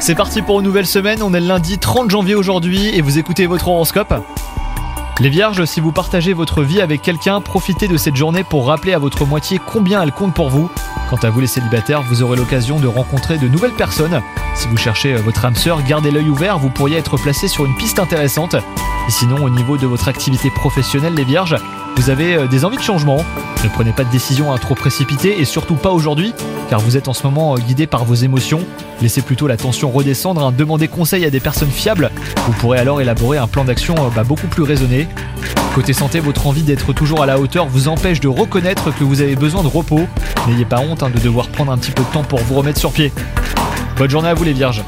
C'est parti pour une nouvelle semaine, on est le lundi 30 janvier aujourd'hui et vous écoutez votre horoscope. Les vierges, si vous partagez votre vie avec quelqu'un, profitez de cette journée pour rappeler à votre moitié combien elle compte pour vous. Quant à vous les célibataires, vous aurez l'occasion de rencontrer de nouvelles personnes. Si vous cherchez euh, votre âme sœur, gardez l'œil ouvert, vous pourriez être placé sur une piste intéressante. Et sinon, au niveau de votre activité professionnelle, les vierges, vous avez euh, des envies de changement. Ne prenez pas de décision à trop précipitée et surtout pas aujourd'hui, car vous êtes en ce moment euh, guidé par vos émotions. Laissez plutôt la tension redescendre, hein. demandez conseil à des personnes fiables. Vous pourrez alors élaborer un plan d'action euh, bah, beaucoup plus raisonné. Côté santé, votre envie d'être toujours à la hauteur vous empêche de reconnaître que vous avez besoin de repos. N'ayez pas honte hein, de devoir prendre un petit peu de temps pour vous remettre sur pied. Bonne journée à vous les vierges